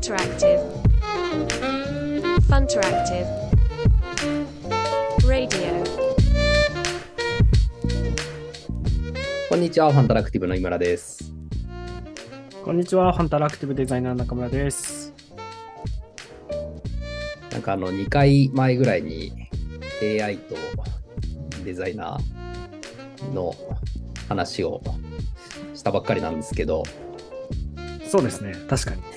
Funteractive Funteractive Radio こんにちは、ファンタラクティブの井村です。こんにちは、ファンタラクティブデザイナー中村です。なんかあの、2回前ぐらいに AI とデザイナーの話をしたばっかりなんですけど、そうですね、確かに。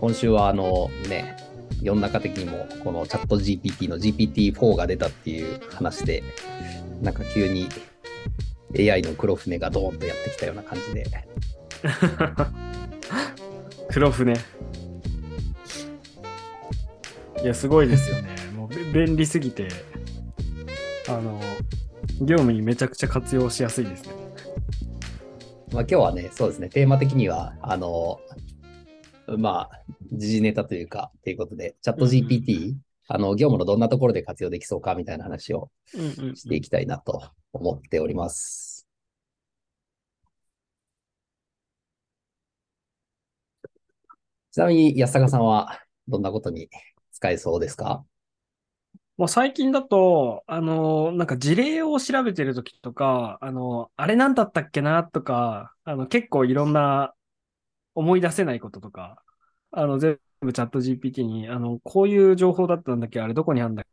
今週はあのね、世の中的にもこのチャット GPT の GPT-4 が出たっていう話で、なんか急に AI の黒船がドーンとやってきたような感じで、黒船。いや、すごいですよね。もうべ便利すぎて、あの、業務にめちゃくちゃ活用しやすいですね。まあ今日はね、そうですね、テーマ的には、あの、まあ、時事ネタというか、ということで、チャット GPT、あの、業務のどんなところで活用できそうかみたいな話をうんうんしていきたいなと思っております。ちなみに安坂さんはどんなことに使えそうですか？もう最近だと、あの、なんか事例を調べてるときとか、あの、あれなんだったっけなとか、あの、結構いろんな思い出せないこととか、あの、全部チャット GPT に、あの、こういう情報だったんだっけあれどこにあるんだっ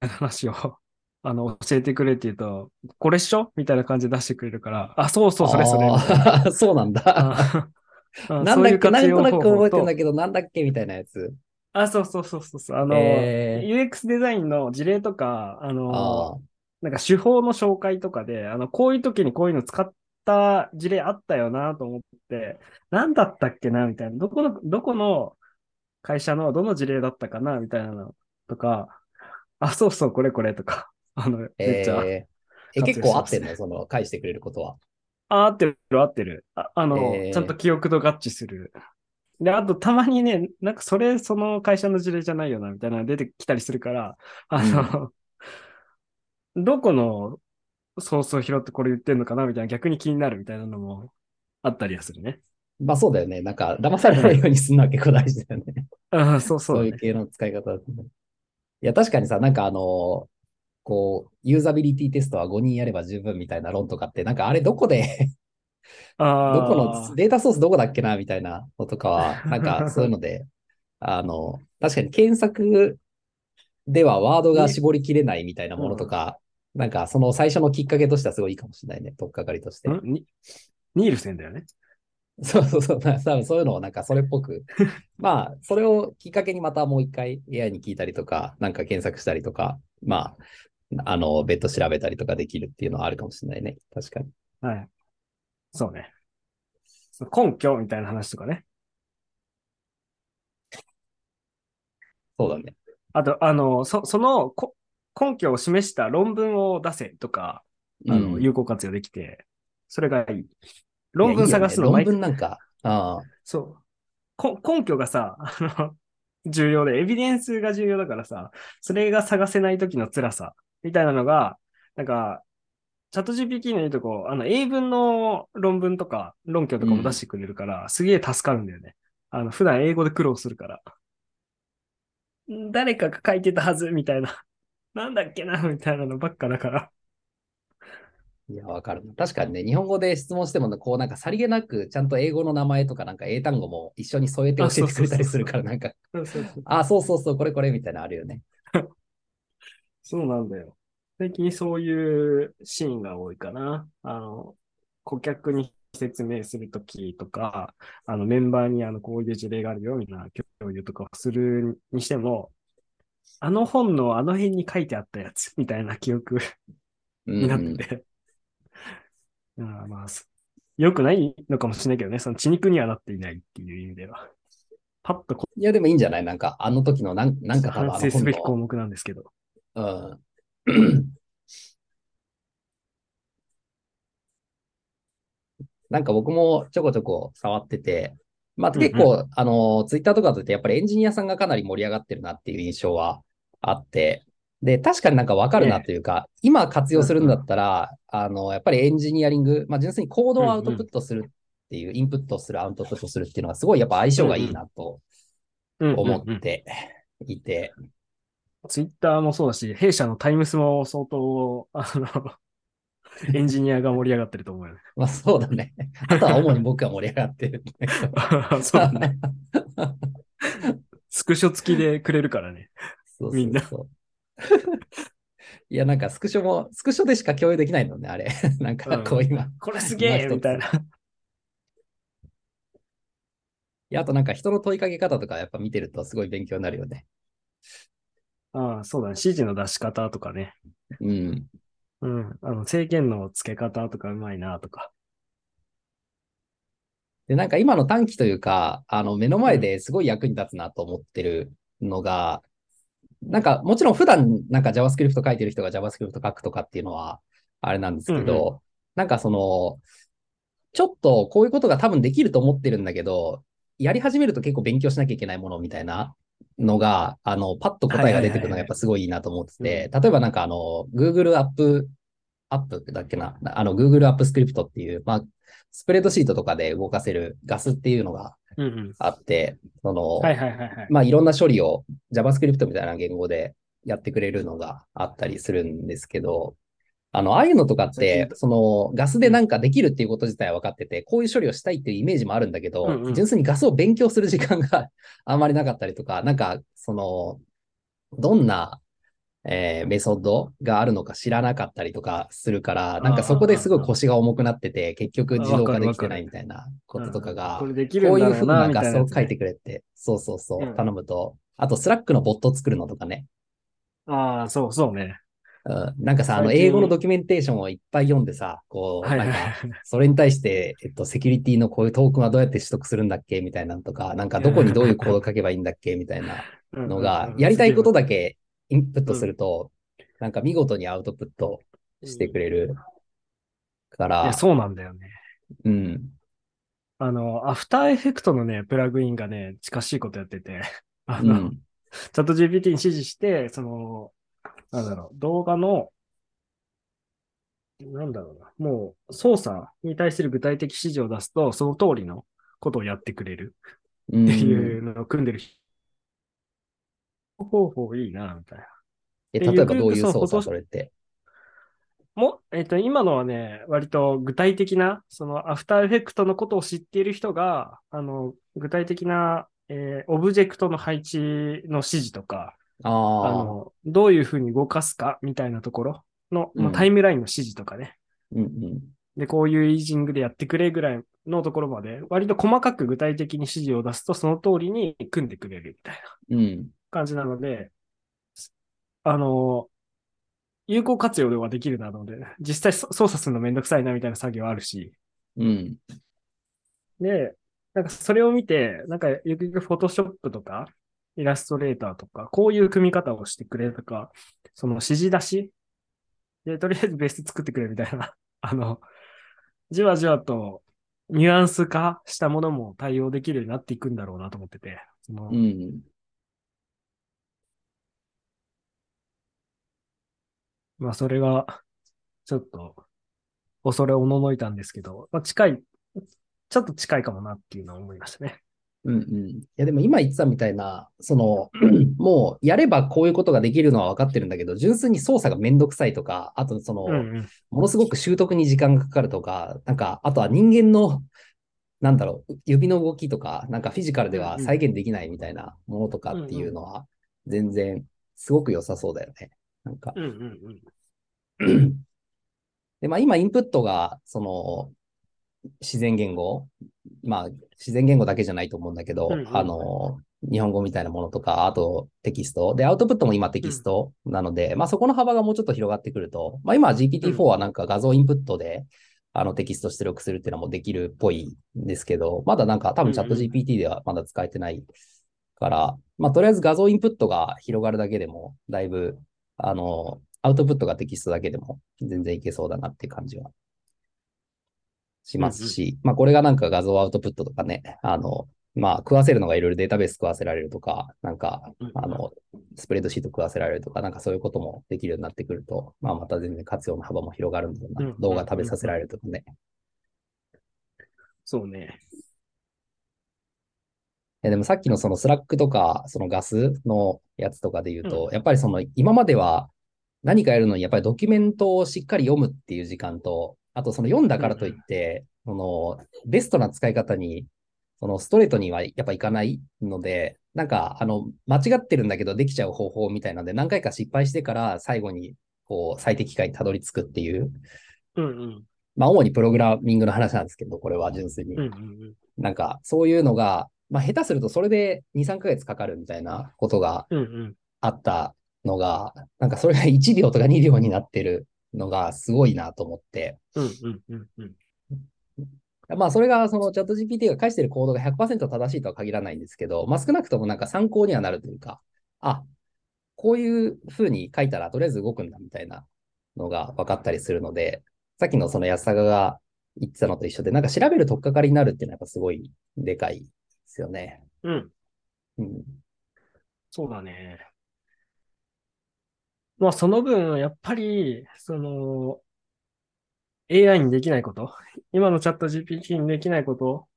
け話を、あの、教えてくれって言うと、これっしょ？みたいな感じで出してくれるから、あ、そうそう、それそれ。そうなんだ。なんだっけ、なんとなく覚えてんだけけど、なんだっけみたいなやつ。あ、そうそうそうそうそう。あの、え UX デザインの事例とか、あの、あなんか手法の紹介とかで、あの、こういう時にこういうの使った事例あったよなと思って、何だったっけなみたいな。どこの、どこの会社のどの事例だったかなみたいなのとか、あ、そうそう、これこれとか、あの、めっちゃ、えーえ、結構合ってんの？その、返してくれることは。あ、合ってる、合ってる。ああの、えーちゃんと記憶と合致する。で、あと、たまにね、なんかそれ、その会社の事例じゃないよな、みたいなの出てきたりするから、あの、どこのソースを拾ってこれ言ってんのかな、みたいな、逆に気になるみたいなのもあったりはするね。まあそうだよね。なんか、騙されないようにするのは結構大事だよね。あそうそうだね、そういう系の使い方だとね。いや、確かにさ、なんかあの、こう、ユーザビリティテストは5人やれば十分みたいな論とかって、なんかあれどこで、あどこーのデータソースどこだっけなみたいなのとかは、なんかそういうので、あの、確かに検索ではワードが絞りきれないみたいなものとか、なんかその最初のきっかけとしてはすごいいいかもしれないね。とっかかりとして。ニールセンだよね。そうそうそう。な多分そういうのをなんかそれっぽく。まあ、それをきっかけにまたもう一回 AI に聞いたりとか、なんか検索したりとか、まあ、あの、別途調べたりとかできるっていうのはあるかもしれないね。確かに。はい。そうね。根拠みたいな話とかね。そうだね。あと、あの、そそのこ根拠を示した論文を出せとか、あの、うん有効活用できて、それがいい。論文探すのいやい論文なんか、ああ、そう。こ根拠がさ、あの、重要で、エビデンスが重要だからさ、それが探せない時の辛さ、みたいなのが、なんか、チャット GPT のいいとこ、あの、英文の論文とか、論拠とかも出してくれるから、すげえ助かるんだよね。あの、普段英語で苦労するから。ん誰かが書いてたはず、みたいな。なんだっけな、みたいなのばっかだから。いや、わかる。確かにね、日本語で質問しても、こうなんかさりげなく、ちゃんと英語の名前とかなんか英単語も一緒に添えて教えてくれたりするから、なんか、あ、そうそうそう、これこれみたいなのあるよね。そうなんだよ。最近そういうシーンが多いかな。あの、顧客に説明するときとか、あの、メンバーにあの、こういう事例があるよ、みたいな共有とかをするにしても、あの本のあの辺に書いてあったやつ、みたいな記憶うんになってて。ああまあ、す良くないのかもしれないけどね、その血肉にはなっていないっていう意味では。パッとこいや、でもいいんじゃない？なんか、あの時のなん、なんか反省すべき項本目なんですけど。の、うん。なんか僕もちょこちょこ触ってて、まあ結構、あの、ツイッターとかだとやっぱりエンジニアさんがかなり盛り上がってるなっていう印象はあって、で、確かになんかわかるなというか、今活用するんだったら、あの、やっぱりエンジニアリング、まあ純粋にコードをアウトプットするっていう、インプットする、アウトプットするっていうのがすごいやっぱ相性がいいなと思っていて。ツイッターもそうだし、弊社のタイムスも相当、あの、エンジニアが盛り上がってると思うよね。まあそうだね。あとは主に僕が盛り上がってる。そうだね。スクショ付きでくれるからね。そうそうそう いや、なんかスクショも、スクショでしか共有できないのね、あれ。なんかこう今。うん、これすげえみたいな。いや、あとなんか人の問いかけ方とかやっぱ見てるとすごい勉強になるよね。ああ、そうだね。指示の出し方とかね。うん。うん。あの、制限の付け方とかうまいなとか。で、なんか今の短期というか、あの、目の前ですごい役に立つなと思ってるのが、なんかもちろん普段なんか JavaScript 書いてる人が JavaScript 書くとかっていうのはあれなんですけど、うんうん、なんかその、ちょっとこういうことが多分できると思ってるんだけど、やり始めると結構勉強しなきゃいけないものみたいなのが、あの、パッと答えが出てくるのがやっぱすごいいいなと思ってて、例えばなんかあの、Google アップ、アップだっけな、あの、Google アップスクリプトっていう、まあ、スプレッドシートとかで動かせるガスっていうのがあって、その、まあ、いろんな処理を JavaScript みたいな言語でやってくれるのがあったりするんですけど、あの、ああいうのとかって、その、ガスでなんかできるっていうこと自体は分かってて、こういう処理をしたいっていうイメージもあるんだけど、うんうん、純粋にガスを勉強する時間が あんまりなかったりとか、なんか、その、どんなえー、メソッドがあるのか知らなかったりとかするから、なんかそこですごい腰が重くなってて、結局自動化できてないみたいなこととかが、こういうふうな画像を書いてくれって、そうそうそう、頼むと、あと Slack のボットを作るのとかね。ああ、そうそうね。うん、なんかさ、あの、英語のドキュメンテーションをいっぱい読んでさ、こう、なんか、それに対して、えっと、セキュリティのこういうトークンはどうやって取得するんだっけみたいなのとか、なんかどこにどういうコード書けばいいんだっけみたいなのが、やりたいことだけインプットすると、うん、なんか見事にアウトプットしてくれるから。そうなんだよね。うん。あの、アフターエフェクトのね、プラグインがね、近しいことやってて、あの、うん、チャット GPT に指示して、その、なんだろう、動画の、なんだろうな、もう操作に対する具体的指示を出すと、その通りのことをやってくれる。っていうのを組んでる。方法いいな、みたいな。え、例えばどういう操作それって？も、えっ、ー、と、今のはね、割と具体的な、その After Effect のことを知っている人が、あの、具体的な、えー、オブジェクトの配置の指示とか、あのどういうふうに動かすかみたいなところの、うん、タイムラインの指示とかね。うんうん、で、こういうイージングでやってくれぐらいのところまで、割と細かく具体的に指示を出すと、その通りに組んでくれるみたいな感じなので、あの、有効活用ではできるなので、実際操作するのめんどくさいなみたいな作業あるし。うん。で、なんかそれを見て、なんかゆくゆくフォトショップとか、イラストレーターとか、こういう組み方をしてくれとか、その指示出し？で、とりあえずベース作ってくれみたいな、あの、じわじわとニュアンス化したものも対応できるようになっていくんだろうなと思ってて。そのうん。まあ、それが、ちょっと、恐れおののいたんですけど、まあ、近い、ちょっと近いかもなっていうのは思いましたね。うんうん。いや、でも今言ってたみたいな、その、もうやればこういうことができるのは分かってるんだけど、純粋に操作がめんどくさいとか、あとその、うんうん、ものすごく習得に時間がかかるとか、なんか、あとは人間の、なんだろう、指の動きとか、なんかフィジカルでは再現できないみたいなものとかっていうのは、全然すごく良さそうだよね。なんか。うんうんうん、で、まあ今インプットが、その、自然言語、まあ自然言語だけじゃないと思うんだけど、うんうん、あの、日本語みたいなものとか、あとテキスト。で、アウトプットも今テキストなので、うん、まあそこの幅がもうちょっと広がってくると、まあ今 GPT-4 はなんか画像インプットで、あのテキスト出力するっていうのもできるっぽいんですけど、まだなんか多分チャット GPT ではまだ使えてないから、まあとりあえず画像インプットが広がるだけでも、だいぶあの、アウトプットがテキストだけでも全然いけそうだなっていう感じはしますし、うんうん、まあこれがなんか画像アウトプットとかね、あの、まあ食わせるのがいろいろデータベース食わせられるとか、なんか、あの、スプレッドシート食わせられるとか、なんかそういうこともできるようになってくると、まあまた全然活用の幅も広がるんだろうな。動画食べさせられるとかね。そうね。やでもさっきのその Slack とか、そのガスのやつとかで言うと、やっぱりその今までは何かやるのにやっぱりドキュメントをしっかり読むっていう時間と、あとその読んだからといって、そのベストな使い方に、そのストレートにはやっぱいかないので、なんかあの間違ってるんだけどできちゃう方法みたいなので何回か失敗してから最後にこう最適解にたどり着くっていう、うんうん。まあ主にプログラミングの話なんですけど、これは純粋に。うんうんうん。なんかそういうのが、まあ下手するとそれで2、3ヶ月かかるみたいなことがうんうん。あったのが、なんかそれが1秒とか2秒になってるのがすごいなと思って、うんうんうんうん。まあそれがそのチャット GPT が返してるコードが100%正しいとは限らないんですけど、まあ少なくともなんか参考にはなるというか、あ、こういう風に書いたらとりあえず動くんだみたいなのが分かったりするので、さっきのその安坂が言ってたのと一緒で、なんか調べる取っかかりになるっていうのはやっぱすごいでかいですよね。うん。うん。そうだね。まあ、その分、やっぱり、その、AI にできないこと、今のチャット GPT にできないこと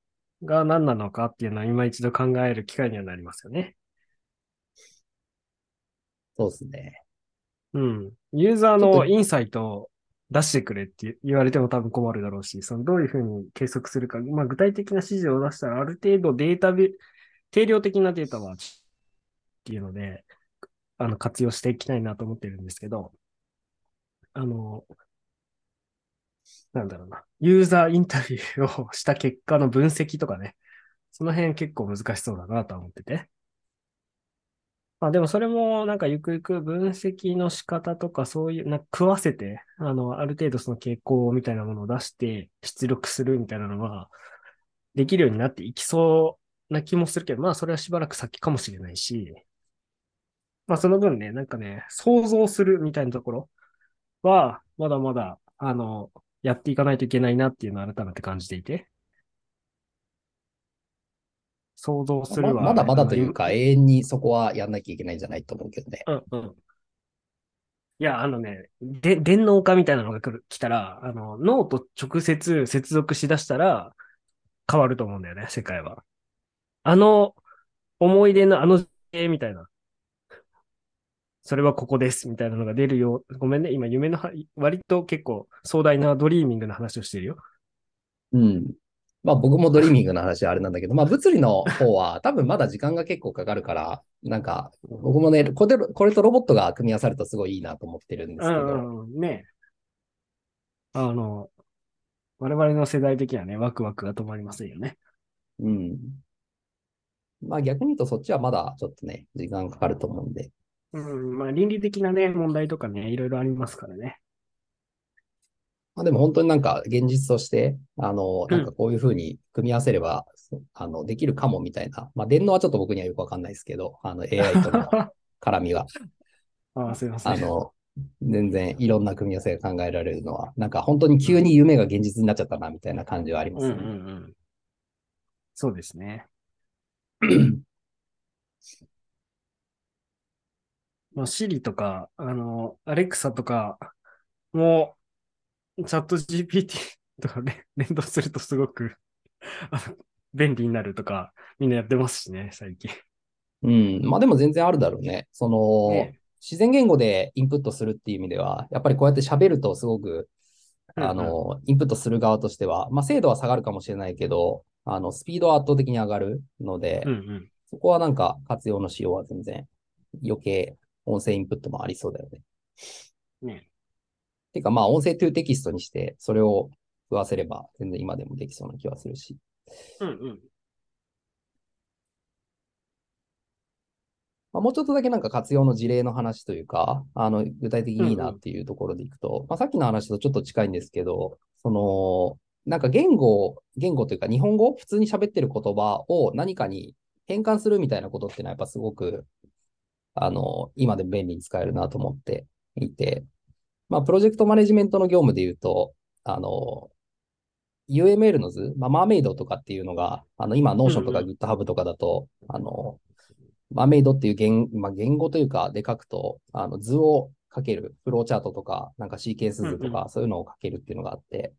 が何なのかっていうのは今一度考える機会にはなりますよね。そうですね。うん。ユーザーのインサイトを出してくれって言われても多分困るだろうし、そのどういうふうに計測するか、まあ具体的な指示を出したらある程度データベ、定量的なデータはっていうので、あの活用していきたいなと思ってるんですけど、あの、なんだろうな、ユーザーインタビューをした結果の分析とかね、その辺結構難しそうだなと思ってて。まあでもそれもなんかゆくゆく分析の仕方とかそういう、な食わせて、あの、ある程度その傾向みたいなものを出して出力するみたいなのができるようになっていきそうな気もするけど、まあそれはしばらく先かもしれないし、まあその分ね、なんかね、想像するみたいなところは、まだまだ、あの、やっていかないといけないなっていうのを改めて感じていて。想像するは、ままだまだというか、永遠にそこはやんなきゃいけないんじゃないと思うけどね。うんうん。いや、あのね、で、電脳化みたいなのが来る、来たら、あの、脳と直接接続しだしたら、変わると思うんだよね、世界は。あの、思い出のあの、えみたいな。それはここです、みたいなのが出るよ。ごめんね、今夢のは、割と結構壮大な dreaming な話をしてるよ。うん。まあ僕も dreaming の話はあれなんだけど、まあ物理の方は多分まだ時間が結構かかるから、なんか僕もね、これこれとロボットが組み合わさるとすごいいいなと思ってるんですけど、うんうんうん、ねあの、我々の世代的にはね、ワクワクが止まりませんよね。うん。まあ逆に言うとそっちはまだちょっとね、時間かかると思うんで。うん、まあ倫理的なね、問題とかね、いろいろありますからね。まあでも本当になんか現実として、あの、なんかこういうふうに組み合わせれば、あの、できるかもみたいな。まあ電脳はちょっと僕にはよくわかんないですけど、あの AI との絡みが。ああ、すいません。あの、全然いろんな組み合わせが考えられるのは、なんか本当に急に夢が現実になっちゃったな、みたいな感じはありまうんうすね。んうん。そうですね。まあ、Siri とか、あの、Alexa とかも、チャット GPT とかね、連動するとすごく便利になるとか、みんなやってますしね、最近。うん。まあでも全然あるだろうね。その、ね自然言語でインプットするっていう意味では、やっぱりこうやって喋るとすごく、あうんうんの、インプットする側としては、まあ精度は下がるかもしれないけど、あの、スピードは圧倒的に上がるので、うんうん。そこはなんか活用の仕様は全然余計音声インプットもありそうだよね。ね。てかまあ音声トゥーテキストにして、それを食わせれば全然今でもできそうな気はするし。うんうん。まあ、もうちょっとだけなんか活用の事例の話というか、あの、具体的にいいなっていうところでいくと、まあ、さっきの話とちょっと近いんですけど、その、なんか言語、言語というか日本語、普通に喋ってる言葉を何かに変換するみたいなことっていうのはやっぱすごく、あの、今でも便利に使えるなと思っていて、まあ、プロジェクトマネジメントの業務で言うと、あの、UML の図、まあ、 Mermaid とかっていうのが、あの、今、 Notion とかうん GitHub とかだと、あの、 Mermaid っていう言,、まあ、言語というかで書くと、あの図を書ける、フローチャートとか、なんかシーケンス図とうんか、そういうのを書けるっていうのがあって、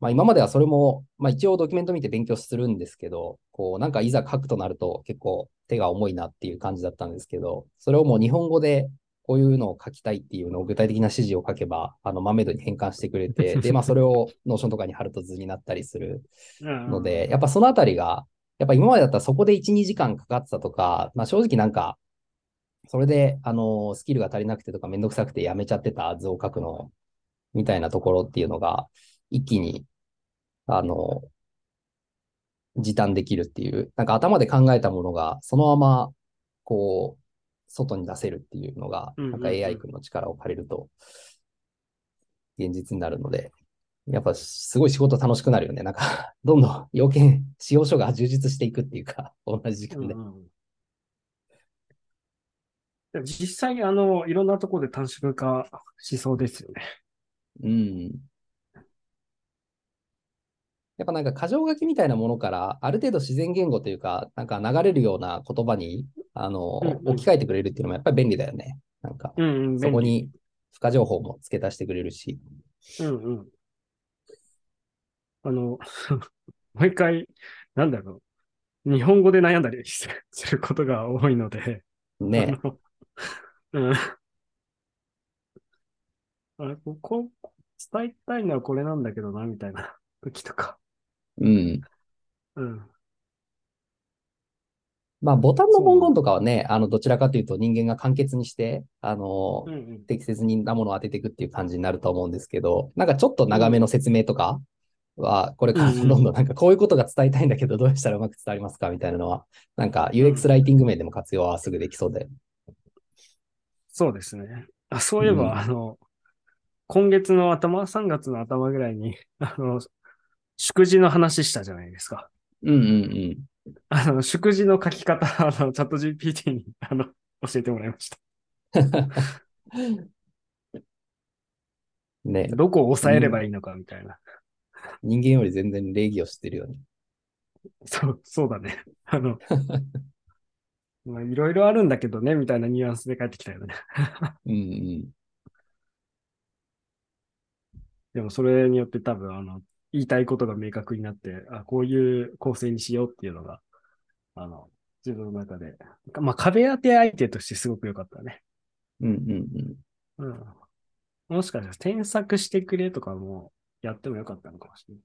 まあ今まではそれも、まあ一応ドキュメント見て勉強するんですけど、こうなんかいざ書くとなると結構手が重いなっていう感じだったんですけど、それをもう日本語でこういうのを書きたいっていうのを具体的な指示を書けば、あの、 Mermaid に変換してくれて、で、まあそれを Notion とかに貼ると図になったりするので、やっぱそのあたりが、やっぱ今までだったらそこで1、2時間かかってたとか、まあ正直なんか、それで、あの、スキルが足りなくてとかめんどくさくてやめちゃってた図を書くのみたいなところっていうのが、一気にあの、時短できるっていう、なんか頭で考えたものがそのまま、こう、外に出せるっていうのが、なんか AI 君の力を借りると、現実になるので、やっぱすごい仕事楽しくなるよね。なんか、どんどん要件、使用書が充実していくっていうか、同じ時間で。うんうん、実際、あの、いろんなところで短縮化しそうですよね。うん。やっぱなんか箇条書きみたいなものから、ある程度自然言語というか、なんか流れるような言葉に、あの、うんうん、置き換えてくれるっていうのもやっぱり便利だよね。なんか、うんうん、そこに付加情報も付け足してくれるし。うんうん。あの、もう一回、なんだろう。日本語で悩んだりすることが多いので。ねうん。あここ、伝えたいのはこれなんだけどな、みたいな時とか。うん。うん。まあ、ボタンの文言とかはね、あの、どちらかというと人間が簡潔にして、あの、うんうん、適切になものを当てていくっていう感じになると思うんですけど、なんかちょっと長めの説明とかは、これからどんどんなんかこういうことが伝えたいんだけど、どうしたらうまく伝わりますかみたいなのは、なんか UX ライティング面でも活用はすぐできそうで。そうですね。あそういえば、うん、あの、今月の頭、3月の頭ぐらいに、あの、祝辞の話したじゃないですか。うんうんうん。あの、祝辞の書き方、あの、チャット GPT に、あの、教えてもらいました。ねどこを抑えればいいのかみたいな。人間より全然礼儀を知ってるよね。そう、そうだね。あの、まあ、いろいろあるんだけどね、みたいなニュアンスで帰ってきたよね。うんうん。でもそれによって多分、あの、言いたいことが明確になって、あこういう構成にしようっていうのが、あの、自分の中で、まあ、壁当て相手としてすごく良かったね。うんうんうん。うん。もしかしたら添削してくれとかもやってもよかったのかもしれな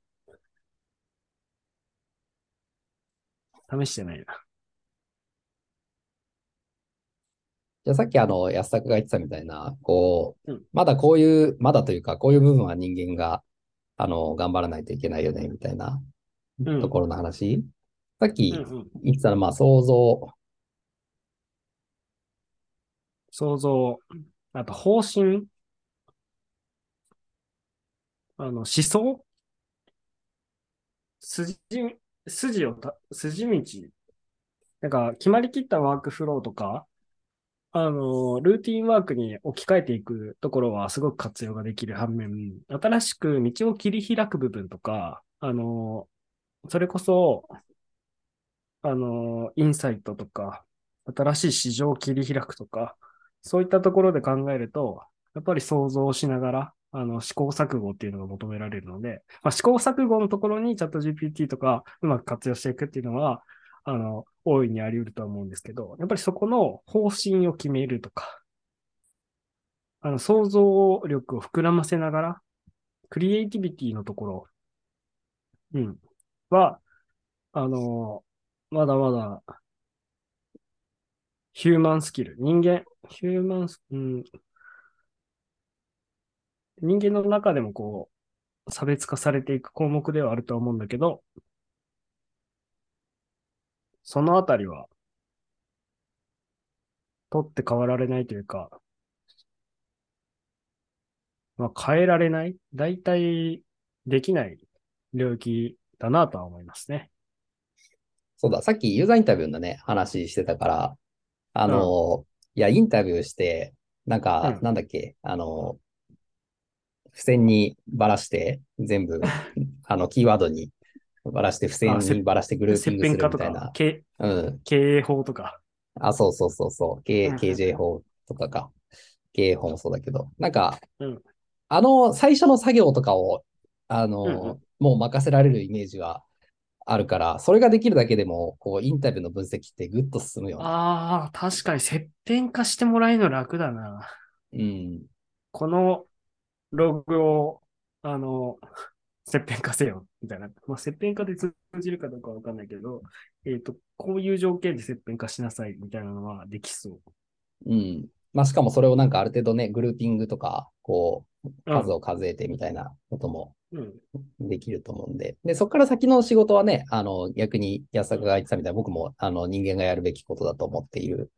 い。試してないな。じゃあさっきあの、安作が言ってたみたいな、こう、うん、まだこういう、まだというか、こういう部分は人間があの、頑張らないといけないよね、みたいなところの話。うん、さっき言ってたのは、まあ、想像。想像。あと、方針。あの、思想筋、筋をた、筋道。なんか、決まりきったワークフローとか、あの、ルーティンワークに置き換えていくところはすごく活用ができる反面、新しく道を切り開く部分とか、あの、それこそ、あの、インサイトとか、新しい市場を切り開くとか、そういったところで考えると、やっぱり想像しながら、あの、試行錯誤っていうのが求められるので、まあ、試行錯誤のところにチャット GPT とかうまく活用していくっていうのは、あの、大いにあり得るとは思うんですけど、やっぱりそこの方針を決めるとか、あの、想像力を膨らませながら、クリエイティビティのところ、うん、は、あの、まだまだ、ヒューマンスキル、人間、ヒューマンス、うん、人間の中でもこう、差別化されていく項目ではあるとは思うんだけど、そのあたりは、取って変わられないというか、まあ、変えられない？大体できない領域だなとは思いますね。そうだ、さっきユーザーインタビューのね、話してたから、あの、うん、いや、インタビューして、なんか、うん、なんだっけ、あの、付箋にばらして、全部、あの、キーワードにばらして付箋にばらしてグルーピングするみたいな。経営法とか。あ、そうそうそうそう。経 KJ 法とかか。経営法もそうだけど。なんか、うん、あの、最初の作業とかを、あの、うんうん、もう任せられるイメージがあるから、それができるだけでも、こう、インタビューの分析ってぐっと進むよね。ああ、確かに切片化してもらえるの楽だな。うん。このログを、あの、切片化せよ、みたいな。まあ、切片化で通じるかどうかわかんないけど、えっ、と、こういう条件で切片化しなさい、みたいなのはできそうん。まあ、しかもそれをなんかある程度ね、グルーピングとか、こう、う。数を数えてみたいなこともうん。できると思うんで。で、そこから先の仕事はね、あの、逆に安坂が言ってたみたいな、僕も、あの、人間がやるべきことだと思っている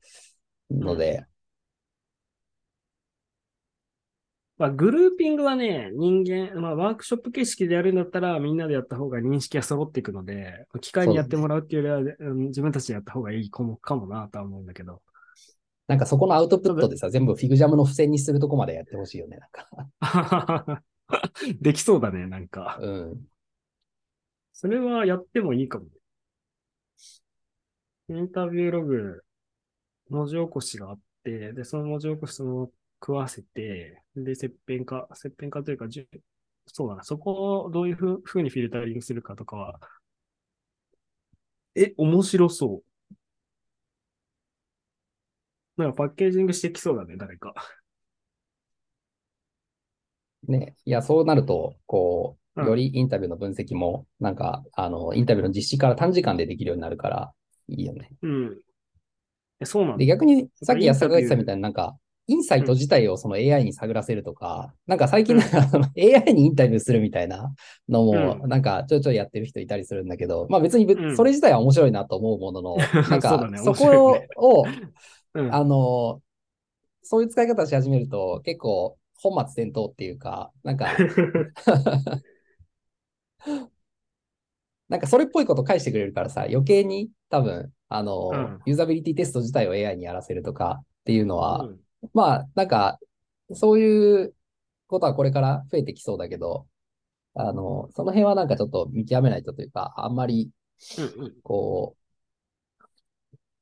ので、まあ、グルーピングはね、人間、まあ、ワークショップ形式でやるんだったら、みんなでやった方が認識が揃っていくので、機械にやってもらうっていうよりは、うん自分たちでやった方がいいかもかもなとは思うんだけど。なんかそこのアウトプットでさ、全部フィグジャムの付箋にするとこまでやってほしいよね、なんか。できそうだね、なんか。うん。それはやってもいいかも。インタビューログ、文字起こしがあって、で、その文字起こしその食わせて、で、切片化、切片化というか、そうだな、そこをどういうふうふうにフィルタリングするかとかは、え、面白そう。なんかパッケージングしてきそうだね、誰か。ね。いや、そうなると、こう、うんよりインタビューの分析も、なんか、あの、インタビューの実施から短時間でできるようになるから、いいよね。うん。え、そうなんだで、。逆に、さっき安坂が言ってたみたいな、なんか、インサイト自体をその AI に探らせるとか、なんか最近なんかその AI にインタビューするみたいなのも、うん。なんかちょいちょいやってる人いたりするんだけど、まあ別にそれ自体は面白いなと思うものの、なんかそこね。を、うん。あの、そういう使い方し始めると結構本末転倒っていうか、なんか、なんかそれっぽいこと返してくれるからさ、余計に多分、あの、うん。ユーザビリティテスト自体を AI にやらせるとかっていうのは、うんまあ、なんか、そういうことはこれから増えてきそうだけど、あの、その辺はなんかちょっと見極めないとというか、あんまり、うんうん。こ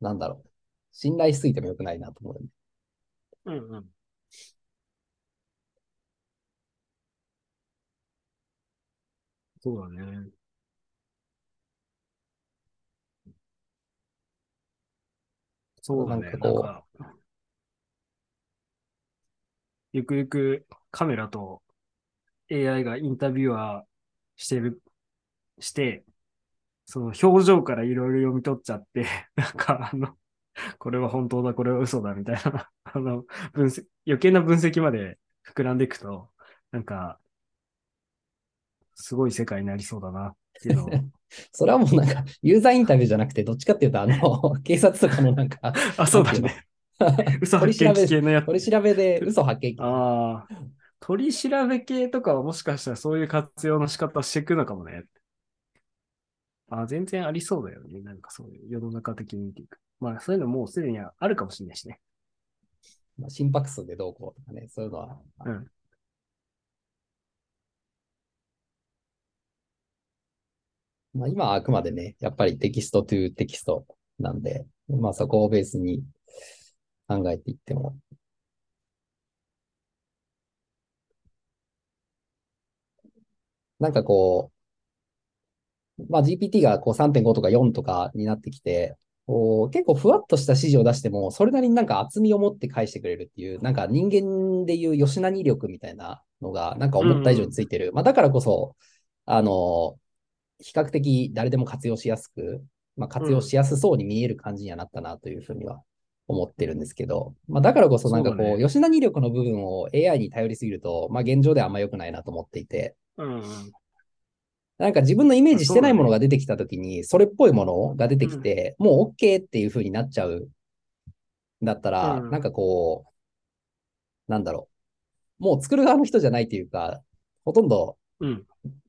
う、なんだろう、信頼しすぎても良くないなと思う。うんうん。そうだね。そうだね。なんかこうなんかゆくゆくカメラと AI がインタビュアーしてる、して、その表情からいろいろ読み取っちゃって、なんかあの、これは本当だ、これは嘘だ、みたいな、あの、分析、余計な分析まで膨らんでいくと、なんか、すごい世界になりそうだな、っていうのを。それはもうなんか、ユーザーインタビューじゃなくて、どっちかっていうと、あの、警察とかのなんか、あ、そうだね。嘘発見器系のやつ。取り調べで嘘発見器。ああ。取り調べ系とかはもしかしたらそういう活用の仕方していくのかもね。あ全然ありそうだよね。なんかそういう世の中的に見ていく。まあそういうのもうすでにあるかもしれないしね。まあ心拍数でどうこうとかね、そういうのは。うん。まあ、今はあくまでね、やっぱりテキストトゥテキストなんで、まあそこをベースに考えていっても。なんかこう、まあ GPT がこう3.5とか4とかになってきて、こう結構ふわっとした指示を出しても、それなりになんか厚みを持って返してくれるっていう、なんか人間でいう吉何力みたいなのが、なんか思った以上についてる。まあだからこそ、あの、比較的誰でも活用しやすく、まあ、活用しやすそうに見える感じにはなったなというふうには思ってるんですけど、まあ、だからこそなんかこう、そうだね吉田二力の部分を AI に頼りすぎると、まあ、現状ではあんま良くないなと思っていて、うんうん。なんか自分のイメージしてないものが出てきたときに、それっぽいものが出てきて、もう OK っていうふうになっちゃう。だったら、うんなんかこう、なんだろう。もう作る側の人じゃないというか、ほとんどうん。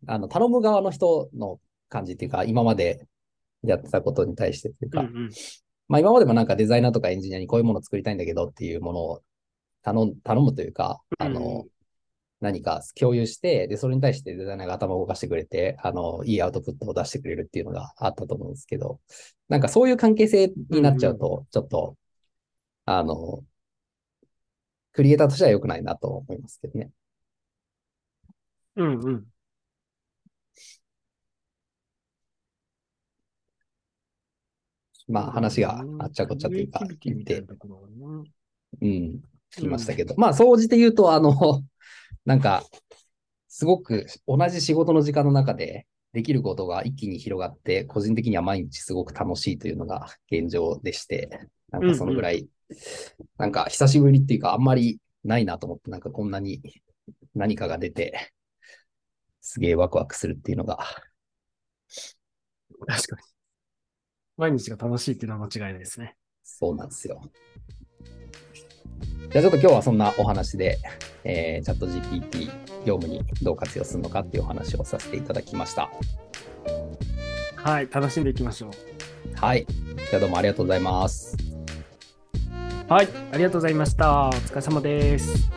あの、頼む側の人の感じっていうか、今までやってたことに対してっていうか、うんうん。まあ今までもなんかデザイナーとかエンジニアにこういうものを作りたいんだけどっていうものを頼ん頼むというか、あの、何か共有して、で、それに対してデザイナーが頭を動かしてくれて、あの、いいアウトプットを出してくれるっていうのがあったと思うんですけど、なんかそういう関係性になっちゃうと、ちょっと、あの、クリエイターとしては良くないなと思いますけどね。うんうん。まあ話があっちゃこっちゃというかクリエイティビティ言ってみたいなところがねうん、聞きましたけど、まあ、総じて言うと、あの、なんか、すごく同じ仕事の時間の中でできることが一気に広がって、個人的には毎日すごく楽しいというのが現状でして、なんかそのぐらい、なんか久しぶりっていうか、あんまりないなと思って、なんかこんなに何かが出て、すげえワクワクするっていうのが、確かに。毎日が楽しいっていうのは間違いないですね。そうなんですよ。じゃあちょっと今日はそんなお話で、えー、チャット GPT 業務にどう活用するのかっていうお話をさせていただきました。はい、楽しんでいきましょう。はい。じゃあどうもありがとうございます。はい、ありがとうございました。お疲れ様です。